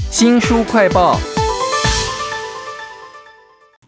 新书快报。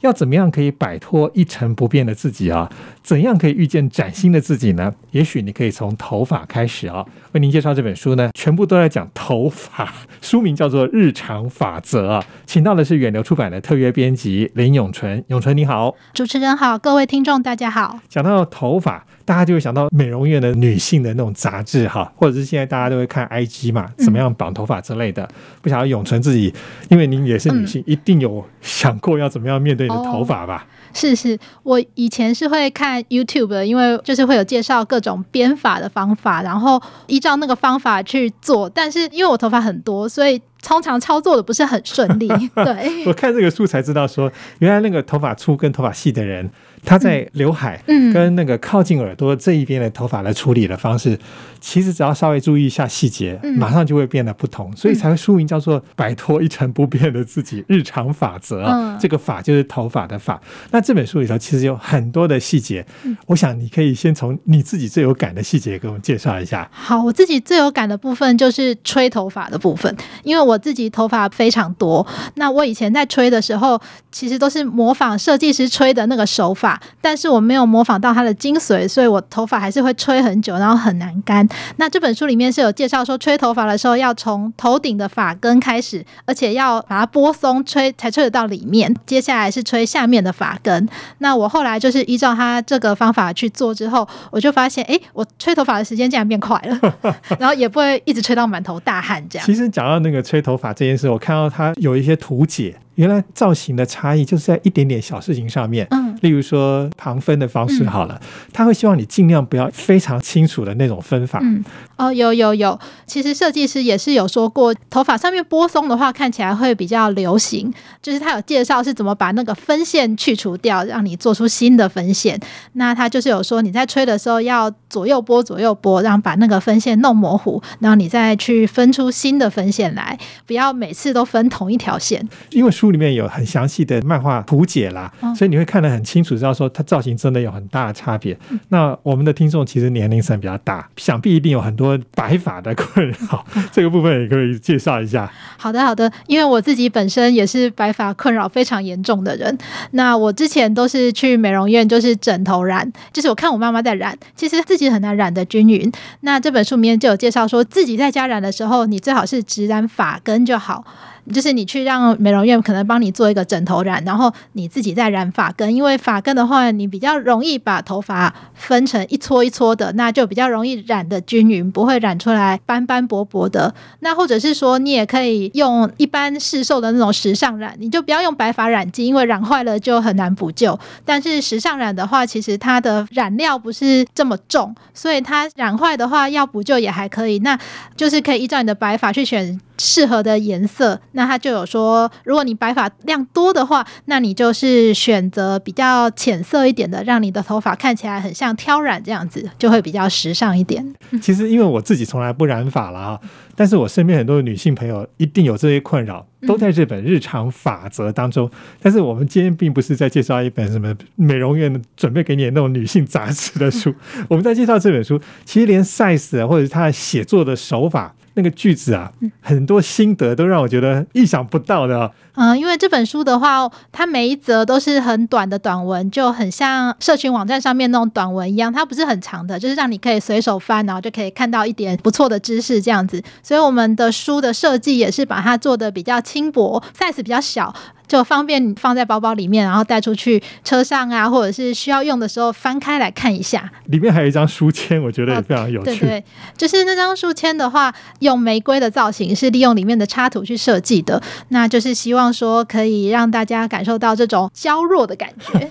要怎么样可以摆脱一成不变的自己啊？怎样可以遇见崭新的自己呢？也许你可以从头发开始啊。为您介绍这本书呢，全部都在讲头发，书名叫做《日常法则》啊。请到的是远流出版的特约编辑林永纯，永纯你好，主持人好，各位听众大家好。讲到头发。大家就会想到美容院的女性的那种杂志哈，或者是现在大家都会看 IG 嘛，怎么样绑头发之类的。不想要永存自己，因为您也是女性，一定有想过要怎么样面对你的头发吧？是是，我以前是会看 YouTube 的，因为就是会有介绍各种编发的方法，然后依照那个方法去做。但是因为我头发很多，所以通常操作的不是很顺利。对，我看这个书才知道说，原来那个头发粗跟头发细的人。他在刘海跟那个靠近耳朵这一边的头发来处理的方式，其实只要稍微注意一下细节，马上就会变得不同，所以才会书名叫做“摆脱一成不变的自己”日常法则。这个法就是头发的法。那这本书里头其实有很多的细节，我想你可以先从你自己最有感的细节给我们介绍一下。好，我自己最有感的部分就是吹头发的部分，因为我我自己头发非常多。那我以前在吹的时候，其实都是模仿设计师吹的那个手法。但是我没有模仿到它的精髓，所以我头发还是会吹很久，然后很难干。那这本书里面是有介绍说，吹头发的时候要从头顶的发根开始，而且要把它拨松吹才吹得到里面。接下来是吹下面的发根。那我后来就是依照他这个方法去做之后，我就发现，哎，我吹头发的时间竟然变快了，然后也不会一直吹到满头大汗这样。其实讲到那个吹头发这件事，我看到他有一些图解。原来造型的差异就是在一点点小事情上面，嗯，例如说旁分的方式好了，他会希望你尽量不要非常清楚的那种分法，嗯，哦，有有有，其实设计师也是有说过，头发上面拨松的话看起来会比较流行，就是他有介绍是怎么把那个分线去除掉，让你做出新的分线。那他就是有说你在吹的时候要左右拨左右拨，让把那个分线弄模糊，然后你再去分出新的分线来，不要每次都分同一条线，因为。书里面有很详细的漫画图解啦，所以你会看得很清楚，知道说它造型真的有很大的差别。那我们的听众其实年龄层比较大，想必一定有很多白发的困扰，这个部分也可以介绍一下。好的，好的，因为我自己本身也是白发困扰非常严重的人。那我之前都是去美容院，就是枕头染，就是我看我妈妈在染，其实自己很难染的均匀。那这本书里面就有介绍说，自己在家染的时候，你最好是只染发根就好。就是你去让美容院可能帮你做一个枕头染，然后你自己再染发根，因为发根的话，你比较容易把头发分成一撮一撮的，那就比较容易染的均匀，不会染出来斑斑驳驳的。那或者是说，你也可以用一般市售的那种时尚染，你就不要用白发染剂，因为染坏了就很难补救。但是时尚染的话，其实它的染料不是这么重，所以它染坏的话要补救也还可以。那就是可以依照你的白发去选。适合的颜色，那他就有说，如果你白发量多的话，那你就是选择比较浅色一点的，让你的头发看起来很像挑染这样子，就会比较时尚一点。其实因为我自己从来不染发了啊，但是我身边很多的女性朋友一定有这些困扰，都在这本日常法则当中。但是我们今天并不是在介绍一本什么美容院准备给你的那种女性杂志的书，我们在介绍这本书，其实连 size 或者是他写作的手法。那个句子啊，很多心得都让我觉得意想不到的。嗯，因为这本书的话，它每一则都是很短的短文，就很像社群网站上面那种短文一样，它不是很长的，就是让你可以随手翻，然后就可以看到一点不错的知识这样子。所以我们的书的设计也是把它做的比较轻薄，size 比较小。就方便你放在包包里面，然后带出去车上啊，或者是需要用的时候翻开来看一下。里面还有一张书签，我觉得也非常有趣。对对，就是那张书签的话，用玫瑰的造型，是利用里面的插图去设计的。那就是希望说可以让大家感受到这种娇弱的感觉。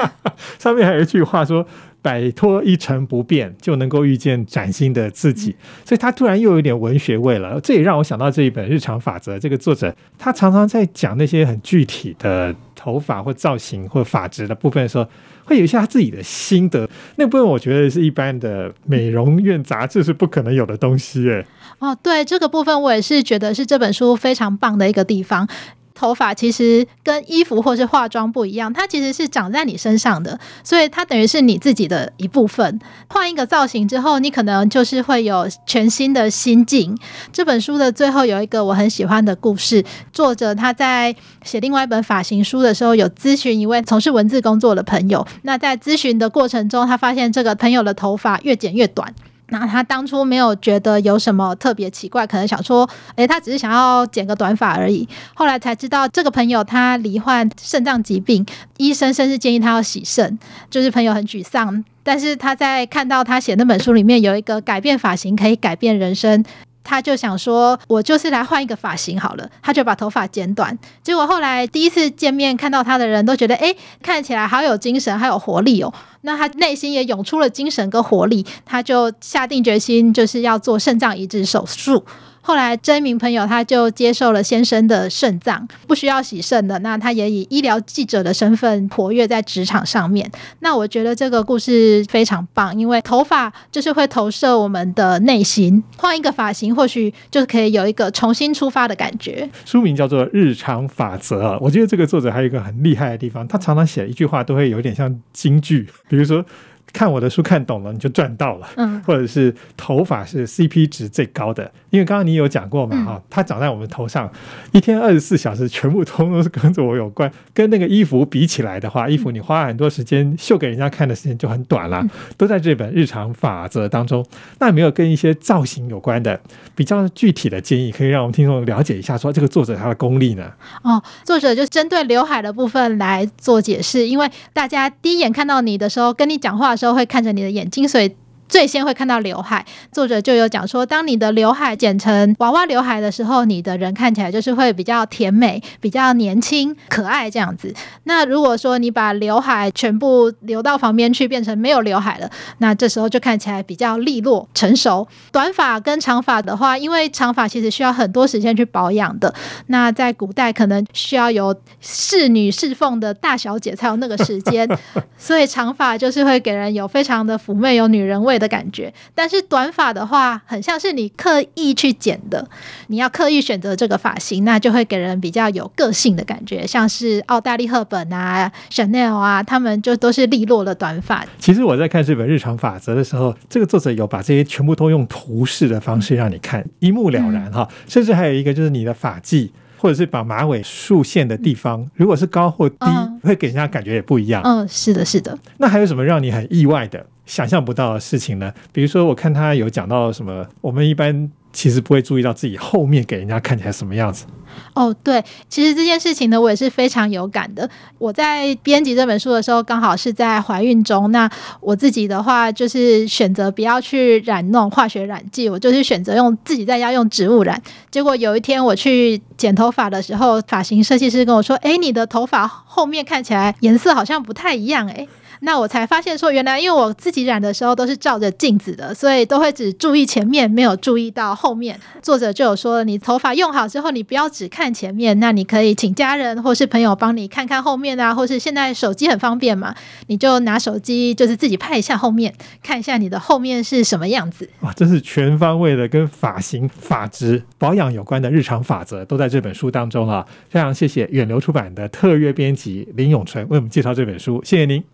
上面还有一句话说。摆脱一成不变，就能够遇见崭新的自己。所以，他突然又有点文学味了。这也让我想到这一本《日常法则》。这个作者他常常在讲那些很具体的头发或造型或发质的部分的时候，会有一些他自己的心得。那部分我觉得是一般的美容院杂志是不可能有的东西。哎，哦，对，这个部分我也是觉得是这本书非常棒的一个地方。头发其实跟衣服或是化妆不一样，它其实是长在你身上的，所以它等于是你自己的一部分。换一个造型之后，你可能就是会有全新的心境。这本书的最后有一个我很喜欢的故事，作者他在写另外一本发型书的时候，有咨询一位从事文字工作的朋友。那在咨询的过程中，他发现这个朋友的头发越剪越短。那他当初没有觉得有什么特别奇怪，可能想说，诶，他只是想要剪个短发而已。后来才知道，这个朋友他罹患肾脏疾病，医生甚至建议他要洗肾，就是朋友很沮丧。但是他在看到他写那本书里面有一个改变发型可以改变人生。他就想说，我就是来换一个发型好了。他就把头发剪短。结果后来第一次见面看到他的人都觉得，哎，看起来好有精神，好有活力哦。那他内心也涌出了精神跟活力，他就下定决心，就是要做肾脏移植手术。后来，这名朋友他就接受了先生的肾脏，不需要洗肾的。那他也以医疗记者的身份活跃在职场上面。那我觉得这个故事非常棒，因为头发就是会投射我们的内心，换一个发型，或许就可以有一个重新出发的感觉。书名叫做《日常法则》我觉得这个作者还有一个很厉害的地方，他常常写一句话都会有点像京剧，比如说。看我的书看懂了，你就赚到了。嗯，或者是头发是 CP 值最高的，因为刚刚你有讲过嘛，哈，它长在我们头上，一天二十四小时，全部通通是跟着我有关。跟那个衣服比起来的话，衣服你花很多时间秀给人家看的时间就很短了，都在这本日常法则当中。那有没有跟一些造型有关的比较具体的建议，可以让我们听众了解一下，说这个作者他的功力呢？哦，作者就针对刘海的部分来做解释，因为大家第一眼看到你的时候，跟你讲话的时候。都会看着你的眼睛，所以。最先会看到刘海，作者就有讲说，当你的刘海剪成娃娃刘海的时候，你的人看起来就是会比较甜美、比较年轻、可爱这样子。那如果说你把刘海全部留到旁边去，变成没有刘海了，那这时候就看起来比较利落、成熟。短发跟长发的话，因为长发其实需要很多时间去保养的，那在古代可能需要有侍女侍奉的大小姐才有那个时间，所以长发就是会给人有非常的妩媚、有女人味。的感觉，但是短发的话，很像是你刻意去剪的，你要刻意选择这个发型，那就会给人比较有个性的感觉，像是奥黛丽·赫本啊、Chanel 啊，他们就都是利落的短发。其实我在看这本《日常法则》的时候，这个作者有把这些全部都用图示的方式让你看，一目了然哈。甚至还有一个就是你的发髻。或者是把马尾竖线的地方，如果是高或低，会给人家感觉也不一样。嗯，是的，是的。那还有什么让你很意外的、想象不到的事情呢？比如说，我看他有讲到什么，我们一般。其实不会注意到自己后面给人家看起来什么样子。哦，对，其实这件事情呢，我也是非常有感的。我在编辑这本书的时候，刚好是在怀孕中。那我自己的话，就是选择不要去染那种化学染剂，我就是选择用自己在家用植物染。结果有一天我去剪头发的时候，发型设计师跟我说：“哎，你的头发后面看起来颜色好像不太一样。”哎。那我才发现说，原来因为我自己染的时候都是照着镜子的，所以都会只注意前面，没有注意到后面。作者就有说，你头发用好之后，你不要只看前面，那你可以请家人或是朋友帮你看看后面啊，或是现在手机很方便嘛，你就拿手机就是自己拍一下后面，看一下你的后面是什么样子。哇，这是全方位的跟发型、发质、保养有关的日常法则，都在这本书当中啊！非常谢谢远流出版的特约编辑林永纯为我们介绍这本书，谢谢您。